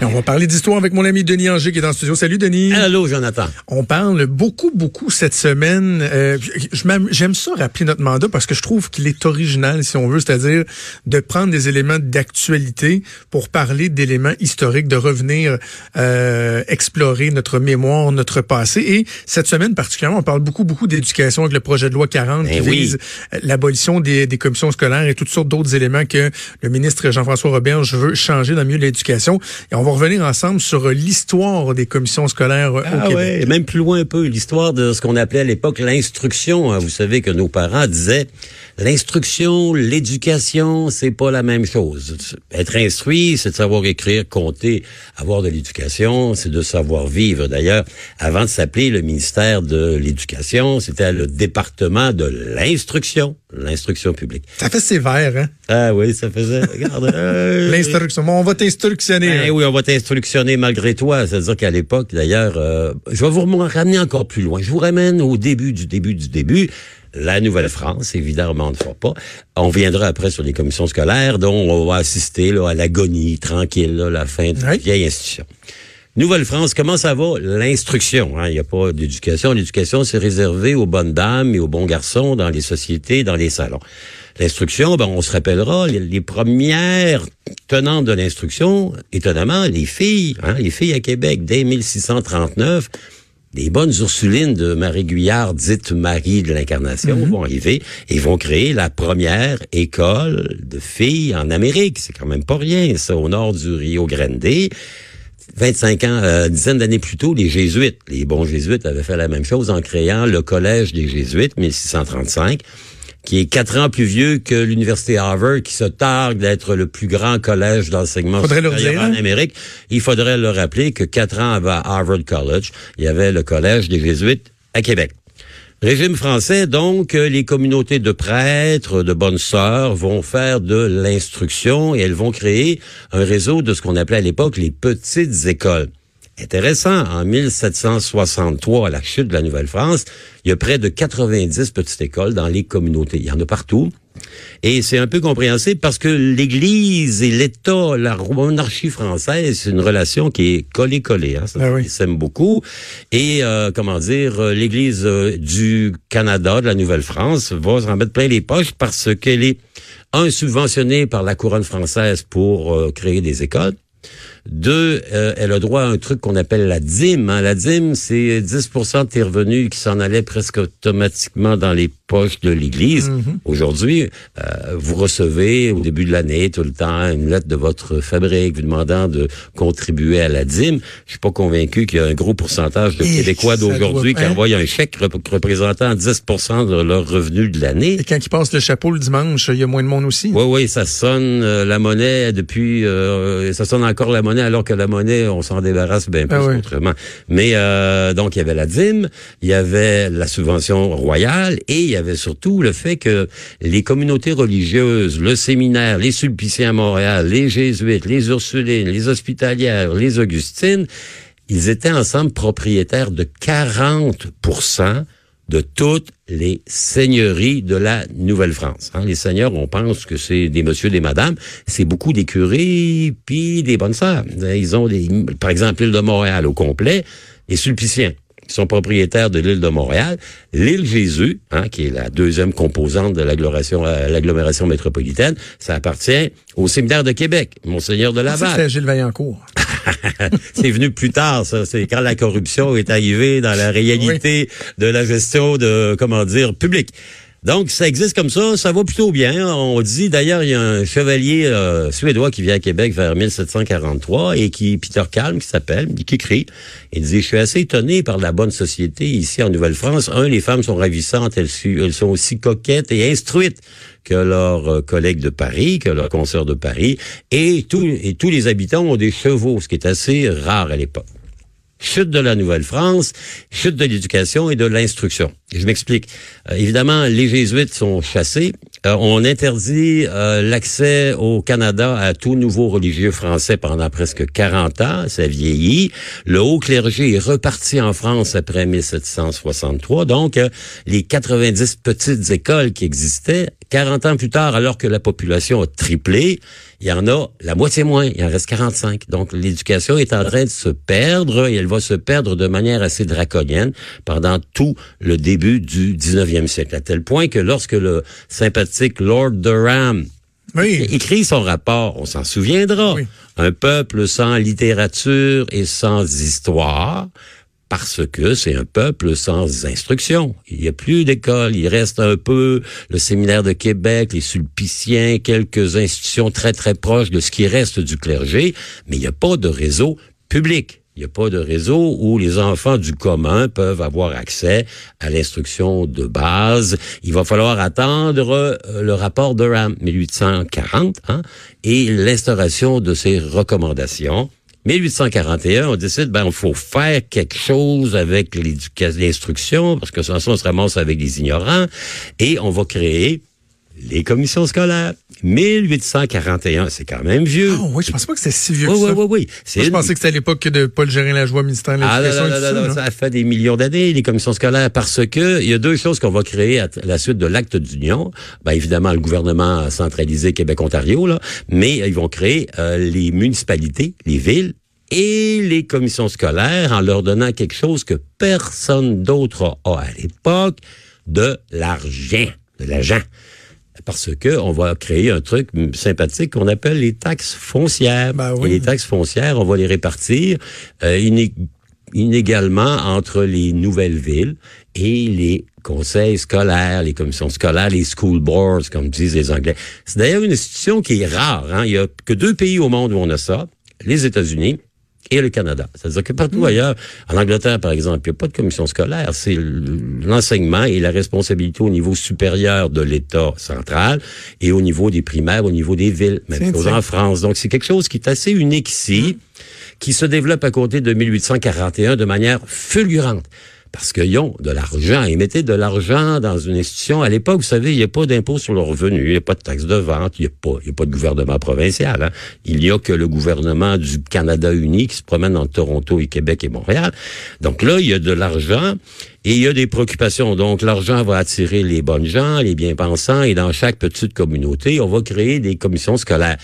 Et on va parler d'histoire avec mon ami Denis Anger qui est dans le studio. Salut Denis. Allô Jonathan. On parle beaucoup, beaucoup cette semaine. Euh, J'aime ça rappeler notre mandat parce que je trouve qu'il est original, si on veut, c'est-à-dire de prendre des éléments d'actualité pour parler d'éléments historiques, de revenir euh, explorer notre mémoire, notre passé. Et cette semaine particulièrement, on parle beaucoup, beaucoup d'éducation avec le projet de loi 40 qui Eh oui. vise l'abolition des, des commissions scolaires et toutes sortes d'autres éléments que le ministre Jean-François Roberge veut changer dans le milieu de l'éducation. Et on va revenir ensemble sur l'histoire des commissions scolaires euh, au Ah Québec. ouais, et même plus loin un peu, l'histoire de ce qu'on appelait à l'époque l'instruction. hein. Vous savez que nos parents disaient l'instruction, l'éducation, c'est pas la même chose. Être instruit, c'est de savoir écrire, compter, avoir de l'éducation, c'est de savoir vivre. D'ailleurs, avant de s'appeler le ministère de l'Éducation, c'était le département de l'instruction, l'instruction publique. Ça fait sévère, hein? Ah oui, ça faisait, regarde. euh, L'instruction. Bon, on va t'instructionner. Hein. oui, on va t'instructionner malgré toi. C'est-à-dire qu'à l'époque, d'ailleurs, euh, je vais vous ramener encore plus loin. Je vous ramène au début du début du début. La Nouvelle-France, évidemment, ne fera pas. On viendra après sur les commissions scolaires, dont on va assister là, à l'agonie tranquille, là, la fin de Oui. vieille institution. Nouvelle-France, comment ça va? L'instruction. hein. Il n'y a pas d'éducation. L'éducation, c'est réservé aux bonnes dames et aux bons garçons dans les sociétés, dans les salons. L'instruction, ben, on se rappellera, les, les premières tenantes de l'instruction, étonnamment, les filles, hein, les filles à Québec, dès 1639, les bonnes Ursulines de Marie Guyard, dite Marie de l'Incarnation, vont arriver et vont créer la première école de filles en Amérique. C'est quand même pas rien, ça, au nord du Rio Grande. 25 ans, euh, une dizaine d'années plus tôt, les Jésuites, les bons Jésuites avaient fait la même chose en créant le Collège des Jésuites, 1635, qui est quatre ans plus vieux que l'Université Harvard, qui se targue d'être le plus grand collège d'enseignement supérieur dire, en hein? Amérique. Il faudrait leur rappeler que quatre ans avant Harvard College, il y avait le Collège des Jésuites à Québec. Régime français, donc, euh, les communautés de prêtres, de bonnes sœurs vont faire de l'instruction et elles vont créer un réseau de ce qu'on appelait à l'époque les petites écoles. Intéressant, en 1763, à la chute de la Nouvelle-France, il y a près de 90 petites écoles dans les communautés. Il y en a partout. Et c'est un peu compréhensible parce que l'Église et l'État, la monarchie française, c'est une relation qui est collée-collée. Hein, Ah oui. Ils s'aiment beaucoup. Et, euh, comment dire, euh, l'Église euh, du Canada, de la Nouvelle-France, va s'en mettre plein les poches parce qu'elle est, un, subventionnée par la couronne française pour euh, créer des écoles. Deux, euh, elle a droit à un truc qu'on appelle la dîme. hein. La dîme, c'est 10% de tes revenus qui s'en allaient presque automatiquement dans les poches de l'Église. Aujourd'hui, euh, vous recevez au début de l'année tout le temps une lettre de votre fabrique vous demandant de contribuer à la dîme. Je suis pas convaincu qu'il y a un gros pourcentage de Et Québécois d'aujourd'hui qui envoient un chèque rep- représentant 10% de leur revenu de l'année. Et quand ils passent le chapeau le dimanche, il y a moins de monde aussi. Oui, oui, ça sonne euh, la monnaie depuis, euh, ça sonne encore la monnaie alors que la monnaie, on s'en débarrasse bien plus Ah oui. autrement. Mais euh, donc il y avait la dîme, il y avait la subvention royale et il y avait surtout le fait que les communautés religieuses, le séminaire, les Sulpiciens à Montréal, les Jésuites, les Ursulines, les Hospitalières, les Augustines, ils étaient ensemble propriétaires de 40 de toutes les seigneuries de la Nouvelle-France. hein. Les seigneurs, on pense que c'est des messieurs, des madames. C'est beaucoup des curés puis des bonnes sœurs. Ils ont des, par exemple, l'île de Montréal au complet, les Sulpiciens qui sont propriétaires de l'île de Montréal, l'île Jésus, hein, qui est la deuxième composante de l'agglomération, euh, l'agglomération métropolitaine, ça appartient au séminaire de Québec, Monseigneur de Laval. C'était Gilles Vaillancourt. c'est venu plus tard, ça. C'est quand la corruption est arrivée dans la réalité de la gestion de, comment dire, publique. Donc, ça existe comme ça, ça va plutôt bien. On dit, d'ailleurs, il y a un chevalier euh, suédois qui vient à Québec vers 1743 et qui, Peter Kalm, qui s'appelle, qui écrit, il dit, je suis assez étonné par la bonne société ici en Nouvelle-France. Un, les femmes sont ravissantes, elles, sont aussi coquettes et instruites que leurs euh, collègues de Paris, que leurs consoeurs de Paris, et tous les habitants ont des chevaux, ce qui est assez rare à l'époque. Chute de la Nouvelle-France, chute de l'éducation et de l'instruction. Je m'explique. Euh, évidemment, les jésuites sont chassés Euh, on interdit euh, l'accès au Canada à tout nouveau religieux français pendant presque 40 ans. Ça vieillit. Le haut clergé est reparti en France après 1763. Donc, euh, les 90 petites écoles qui existaient, 40 ans plus tard, alors que la population a triplé, il y en a la moitié moins. Il en reste 45. Donc, l'éducation est en train de se perdre et elle va se perdre de manière assez draconienne pendant tout le début du 19e siècle. À tel point que lorsque le Lord Durham Oui. écrit son rapport, on s'en souviendra. Oui. Un peuple sans littérature et sans histoire, parce que c'est un peuple sans instruction. Il n'y a plus d'école, il reste un peu le séminaire de Québec, les sulpiciens, quelques institutions très très proches de ce qui reste du clergé, mais il n'y a pas de réseau public. Il n'y a pas de réseau où les enfants du commun peuvent avoir accès à l'instruction de base. Il va falloir attendre euh, le rapport de RAM 1840 hein, et l'instauration de ces recommandations. 1841, on décide, ben, il faut faire quelque chose avec l'instruction, parce que ça, on se ramasse avec des ignorants, et on va créer les commissions scolaires. 1841, c'est quand même vieux. Ah oui, je pensais pas que c'était si vieux oui, que oui, ça. oui, oui. Moi, je pensais que c'était à l'époque de Paul Gérin-Lajoie, ministère de Ah, non, et tout non, ça, fait des millions d'années, les commissions scolaires, parce que il y a deux choses qu'on va créer à la suite de l'acte d'union. Ben, évidemment, le gouvernement centralisé Québec-Ontario, là, mais ils vont créer euh, les municipalités, les villes, et les commissions scolaires en leur donnant quelque chose que personne d'autre a à l'époque, de l'argent, de l'argent. Parce que on va créer un truc sympathique qu'on appelle les taxes foncières. Ben oui. Et les taxes foncières, on va les répartir euh, iné- inégalement entre les nouvelles villes et les conseils scolaires, les commissions scolaires, les school boards, comme disent les Anglais. C'est d'ailleurs une institution qui est rare. Hein? Il y a que deux pays au monde où on a ça, les États-Unis et le Canada. C'est-à-dire que partout ailleurs, en Angleterre, par exemple, il n'y a pas de commission scolaire. C'est l'enseignement et la responsabilité au niveau supérieur de l'État central et au niveau des primaires, au niveau des villes, même chose en France. Donc, c'est quelque chose qui est assez unique ici, qui se développe à côté de 1841 de manière fulgurante. Parce qu'ils ont de l'argent. Ils mettaient de l'argent dans une institution. À l'époque, vous savez, il n'y a pas d'impôt sur le revenu, il n'y a pas de taxe de vente, il n'y a pas, a pas de gouvernement provincial. hein. Il n'y a que le gouvernement du Canada uni qui se promène entre Toronto et Québec et Montréal. Donc là, il y a de l'argent et il y a des préoccupations. Donc l'argent va attirer les bonnes gens, les bien-pensants, et dans chaque petite communauté, on va créer des commissions scolaires.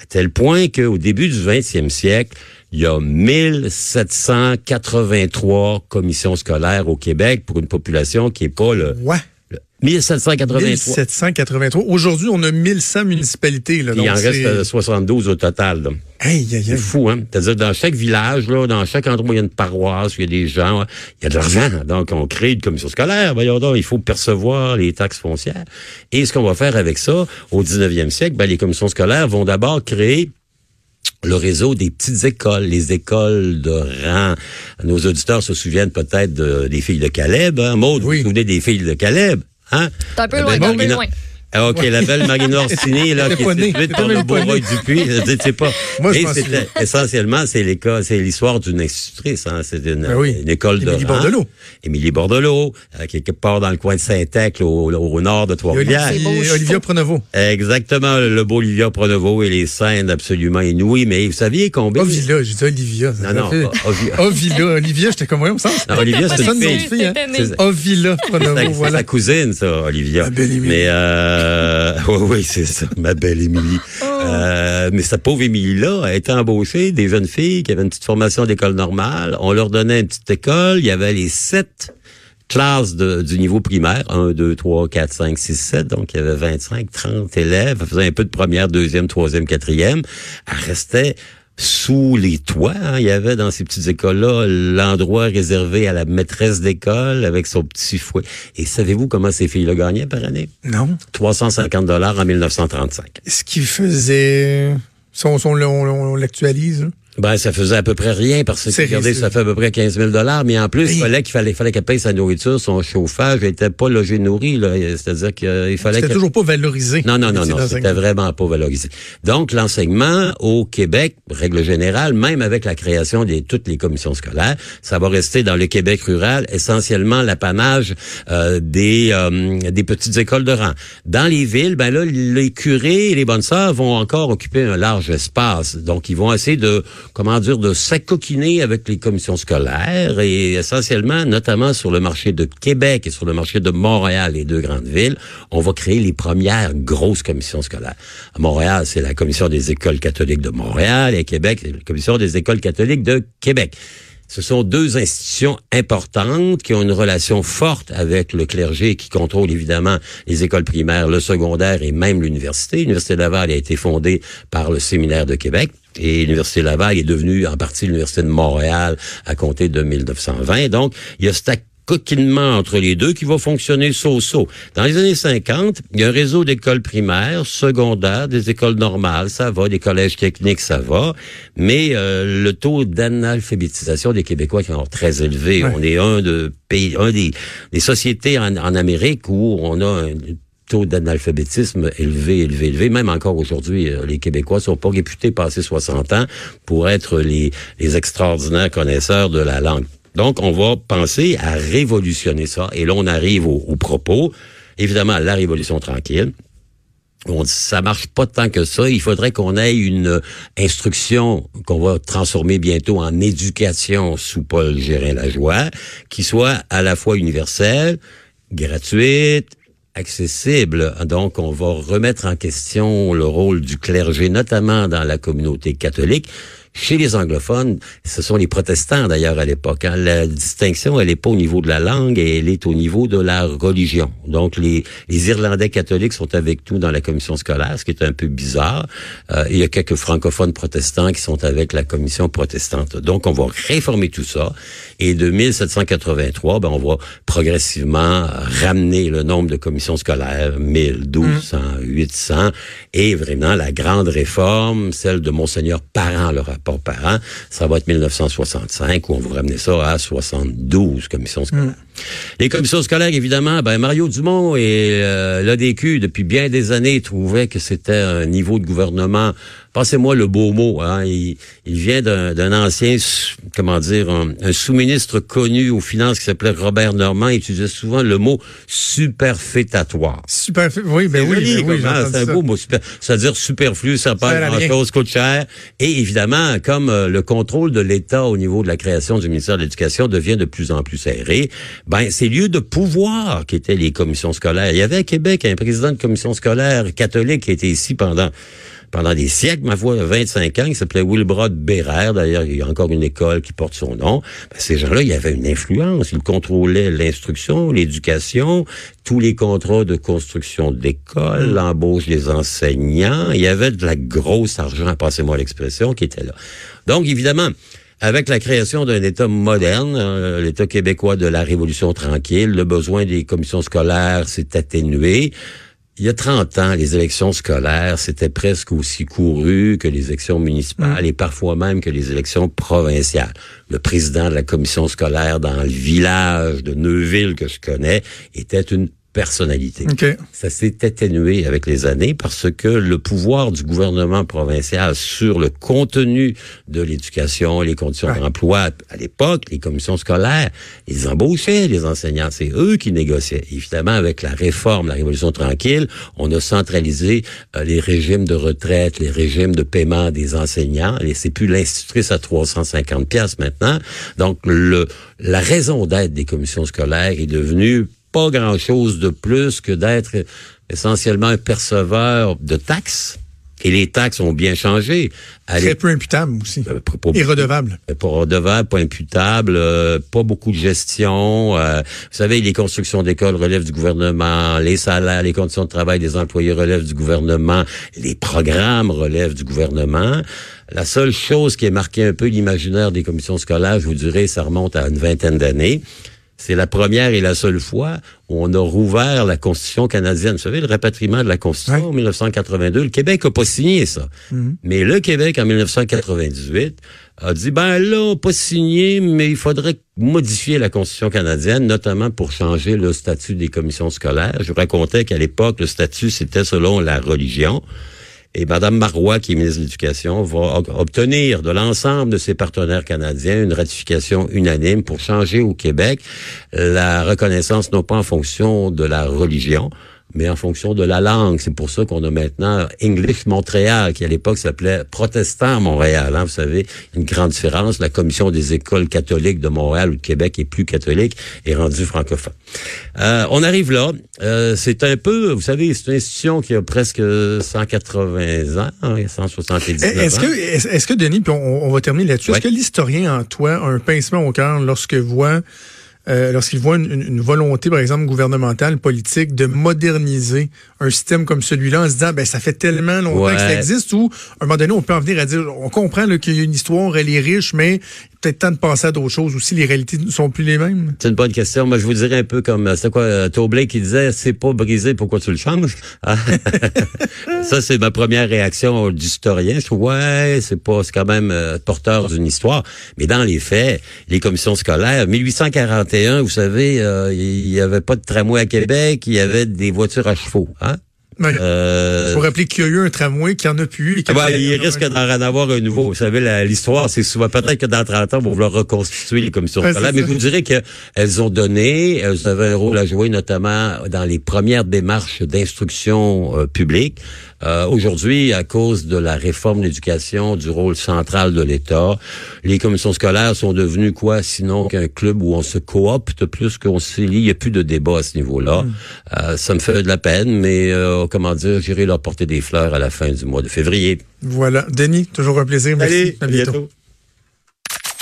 À tel point qu'au début du 20e siècle, il y a 1783 commissions scolaires au Québec pour une population qui est pas le, Ouais. le 1783. 1783. Aujourd'hui, on a 1100 municipalités. Là, Il donc en reste c'est- euh, 72 au total. là. Aïe, C'est fou, hein? C'est-à-dire, dans chaque village, là, dans chaque endroit où il y a une paroisse, où il y a des gens, il y a de l'argent. Donc, on crée une commission scolaire. Voyons donc, il faut percevoir les taxes foncières. Et ce qu'on va faire avec ça, au 19e siècle, ben, les commissions scolaires vont d'abord créer le réseau des petites écoles, les écoles de rang. Nos auditeurs se souviennent peut-être de- des filles de Caleb. Hein? Maud, vous Oui. vous souvenez des filles de Caleb? Hein? T'es un peu La loin, t'es un peu loin. Ah, OK, la belle Marina Orsini, là, qui est T'étais par le beau Roy. Dupuis. Je c'est pas. Moi, je c'était essentiellement, c'est l'école, c'est l'histoire d'une institutrice, hein. C'est une, Ben oui. une école de Émilie. Bordelot. Émilie Bordelot, euh, quelque part dans le coin de Saint-Ecle, au, au nord de Trois-Rivières. C'est Olivia, Pronovo. Exactement, le beau Olivia Pronovo et les scènes absolument inouïes. Mais vous saviez combien... Ovila, j'ai dit Olivia. ça Non, non, Ovila. Ovila, Olivia, j'étais comme, voyons, semble. Non, Olivia, c'est une fille. hein. C'est- Ovila Pronovo, C'est voilà. sa cousine, ça, Olivia. Émilie. Mais euh, oui, oui, c'est ça, ma belle Émilie. Oh. Euh, mais cette pauvre Émilie-là a été embauchée des jeunes filles qui avaient une petite formation d'école normale. On leur donnait une petite école. Il y avait les sept classes de- du niveau primaire. 1, 2, 3, 4, 5, 6, 7. Donc, il y avait 25, 30 élèves. Elle faisait un peu de première, deuxième, troisième, quatrième. Elle restait sous les toits. hein. Il y avait dans ces petites écoles-là l'endroit réservé à la maîtresse d'école avec son petit fouet. Et savez-vous comment ces filles-là gagnaient par année? Non. 350 dollars en 1935. Ce qui faisait... Si on, on, on- on l'actualise, hein. Ben, ça faisait à peu près rien parce que regardez, ça fait à peu près 15 000 dollars, mais en plus, il Oui. fallait qu'il fallait, fallait qu'elle paye sa nourriture, son chauffage, elle était pas logée nourrie, là. C'est-à-dire qu'il fallait C'était toujours pas valorisé. Non, non, non, non, c'était vraiment pas valorisé. Donc, l'enseignement au Québec, règle générale, même avec la création de toutes les commissions scolaires, ça va rester dans le Québec rural essentiellement l'apanage euh, des euh, des petites écoles de rang. Dans les villes, ben là, les curés et les bonnes sœurs vont encore occuper un large espace. Donc, ils vont essayer de, comment dire, de s'acoquiner avec les commissions scolaires et essentiellement, notamment sur le marché de Québec et sur le marché de Montréal, les deux grandes villes, on va créer les premières grosses commissions scolaires. À Montréal, c'est la commission des écoles catholiques de Montréal et à Québec, c'est la commission des écoles catholiques de Québec. Ce sont deux institutions importantes qui ont une relation forte avec le clergé qui contrôle évidemment les écoles primaires, le secondaire et même l'université. L'Université Laval a été fondée par le Séminaire de Québec. Et l'Université Laval est devenue en partie l'Université de Montréal à compter de 1920. Donc, il y a cet coquinement entre les deux qui va fonctionner so-so. Dans les années 50, il y a un réseau d'écoles primaires, secondaires, des écoles normales, ça va, des collèges techniques, ça va, mais euh, le taux d'analphabétisation des Québécois est encore très élevé. Ouais. On est un de pays, un des, des sociétés en, en Amérique où on a un taux d'analphabétisme élevé, élevé, élevé. Même encore aujourd'hui, euh, les Québécois sont pas réputés passer 60 ans pour être les, les extraordinaires connaisseurs de la langue. Donc, on va penser à révolutionner ça. Et là, on arrive au, au propos. Évidemment, la révolution tranquille. On dit, ça marche pas tant que ça. Il faudrait qu'on ait une instruction qu'on va transformer bientôt en éducation sous Paul Gérin-Lajoie, qui soit à la fois universelle, gratuite, accessible. Donc, on va remettre en question le rôle du clergé, notamment dans la communauté catholique. Chez les anglophones, ce sont les protestants d'ailleurs à l'époque. hein. La distinction, elle n'est pas au niveau de la langue, elle est au niveau de la religion. Donc les, les Irlandais catholiques sont avec nous dans la commission scolaire, ce qui est un peu bizarre. Euh, il y a quelques francophones protestants qui sont avec la commission protestante. Donc on va réformer tout ça. Et de 1783, ben, on va progressivement ramener le nombre de commissions scolaires, 1000, 1200, 800, et vraiment la grande réforme, celle de Monseigneur Parent, le rapport Parent, ça va être 1965, où on va ramener ça à 72 commissions scolaires. Les commissions scolaires, évidemment, ben Mario Dumont et euh, l'ADQ, depuis bien des années, trouvaient que c'était un niveau de gouvernement Passez-moi le beau mot. Hein, il, il vient d'un ancien, comment dire, un, un sous-ministre connu aux finances qui s'appelait Robert Normand. Il utilisait souvent le mot superfétatoire. Super. Oui, ben oui, ben oui, hein, c'est un ça. beau mot. C'est-à-dire superflu, ça rien. grand-chose, coûte cher. Et évidemment, comme euh, le contrôle de l'État au niveau de la création du ministère de l'Éducation devient de plus en plus serré, ben ces lieux de pouvoir qui étaient les commissions scolaires. Il y avait à Québec un président de commission scolaire catholique qui était ici pendant pendant des siècles, ma foi, 25 ans, qui s'appelait Wilbrod Bérère. D'ailleurs, il y a encore une école qui porte son nom. Ben, ces gens-là, il y avait une influence. Ils contrôlaient l'instruction, l'éducation, tous les contrats de construction d'école, l'embauche des enseignants. Il y avait de la grosse argent, passez-moi l'expression, qui était là. Donc, évidemment, avec la création d'un État moderne, euh, l'État québécois de la Révolution tranquille, le besoin des commissions scolaires s'est atténué. Il y a 30 ans, les élections scolaires, c'était presque aussi couru que les élections municipales et parfois même que les élections provinciales. Le président de la commission scolaire dans le village de Neuville que je connais était une personnalité. OK. Ça s'est atténué avec les années parce que le pouvoir du gouvernement provincial sur le contenu de l'éducation, les conditions Ouais. d'emploi, à l'époque, les commissions scolaires, ils embauchaient les enseignants. C'est eux qui négociaient. Évidemment, avec la réforme, la Révolution tranquille, on a centralisé euh, les régimes de retraite, les régimes de paiement des enseignants. Et c'est plus l'institutrice à 350 pièces maintenant. Donc, le, la raison d'être des commissions scolaires est devenue pas grand-chose de plus que d'être essentiellement un perceveur de taxes. Et les taxes ont bien changé. Très peu imputable aussi. l'époque, pas- pas Et redevable. pas redevable, pas imputable, euh, pas beaucoup de gestion. euh, vous savez, les constructions d'écoles relèvent du gouvernement, les salaires, les conditions de travail des employés relèvent du gouvernement, les programmes relèvent du gouvernement. La seule chose qui a marqué un peu l'imaginaire des commissions scolaires, je vous dirais, ça remonte à une vingtaine d'années. C'est la première et la seule fois où on a rouvert la Constitution canadienne. Vous savez, le rapatriement de la Constitution Ouais. en 1982. Le Québec n'a pas signé ça. Mais le Québec, en 1998, a dit, ben là, on pas signé, mais il faudrait modifier la Constitution canadienne, notamment pour changer le statut des commissions scolaires. Je vous racontais qu'à l'époque, le statut, c'était selon la religion. Et Mme Marois, qui est ministre de l'Éducation, va obtenir de l'ensemble de ses partenaires canadiens une ratification unanime pour changer au Québec la reconnaissance non pas en fonction de la religion, mais en fonction de la langue. C'est pour ça qu'on a maintenant English Montréal, qui à l'époque s'appelait Protestant Montréal. Hein, vous savez, une grande différence. La commission des écoles catholiques de Montréal ou de Québec est plus catholique et rendue francophone. Euh, on arrive là. Euh, c'est un peu, vous savez, c'est une institution qui a presque 180 ans, 170 hein, est-ce ans. Que, est-ce que, Denis, puis on, on va terminer là-dessus, est-ce que l'historien en toi a un pincement au cœur lorsque voit euh, lorsqu'il voit une, une, volonté, par exemple, gouvernementale, politique, de moderniser un système comme celui-là en se disant, ben ça fait tellement longtemps que ça existe, ou à un moment donné, on peut en venir à dire, on comprend qu'il y a une histoire, elle est riche, mais peut-être temps de passer à d'autres choses aussi. Les réalités ne sont plus les mêmes. C'est une bonne question. Moi, je vous dirais un peu comme, euh, c'est quoi, euh, Tobley qui disait, c'est pas brisé, pourquoi tu le changes? Ah. ça, c'est ma première réaction d'historien. Je trouve, ouais, c'est pas, c'est quand même porteur d'une histoire. Mais dans les faits, les commissions scolaires, 1841, vous savez, il y avait pas de tramway à Québec, il y avait des voitures à chevaux. Hein? Ouais. Euh... Faut rappeler qu'il y a eu un tramway qui en a plus. Et ben, il risque d'en avoir un nouveau. Vous savez, l'histoire, c'est souvent peut-être que dans 30 ans, on va vouloir reconstituer les commissions scolaires. Mais vous direz qu'elles ont donné, elles avaient un rôle à jouer, notamment dans les premières démarches d'instruction euh, publique. Euh, Aujourd'hui, à cause de la réforme de l'éducation, du rôle central de l'État, les commissions scolaires sont devenues quoi, sinon qu'un club où on se coopte plus qu'on se lie? Il n'y a plus de débat à ce niveau-là. Mm. Euh, ça me fait de la peine, mais euh, comment dire, j'irai leur porter des fleurs à la fin du mois de février. Voilà. Denis, toujours un plaisir. Merci. Allez, à bientôt.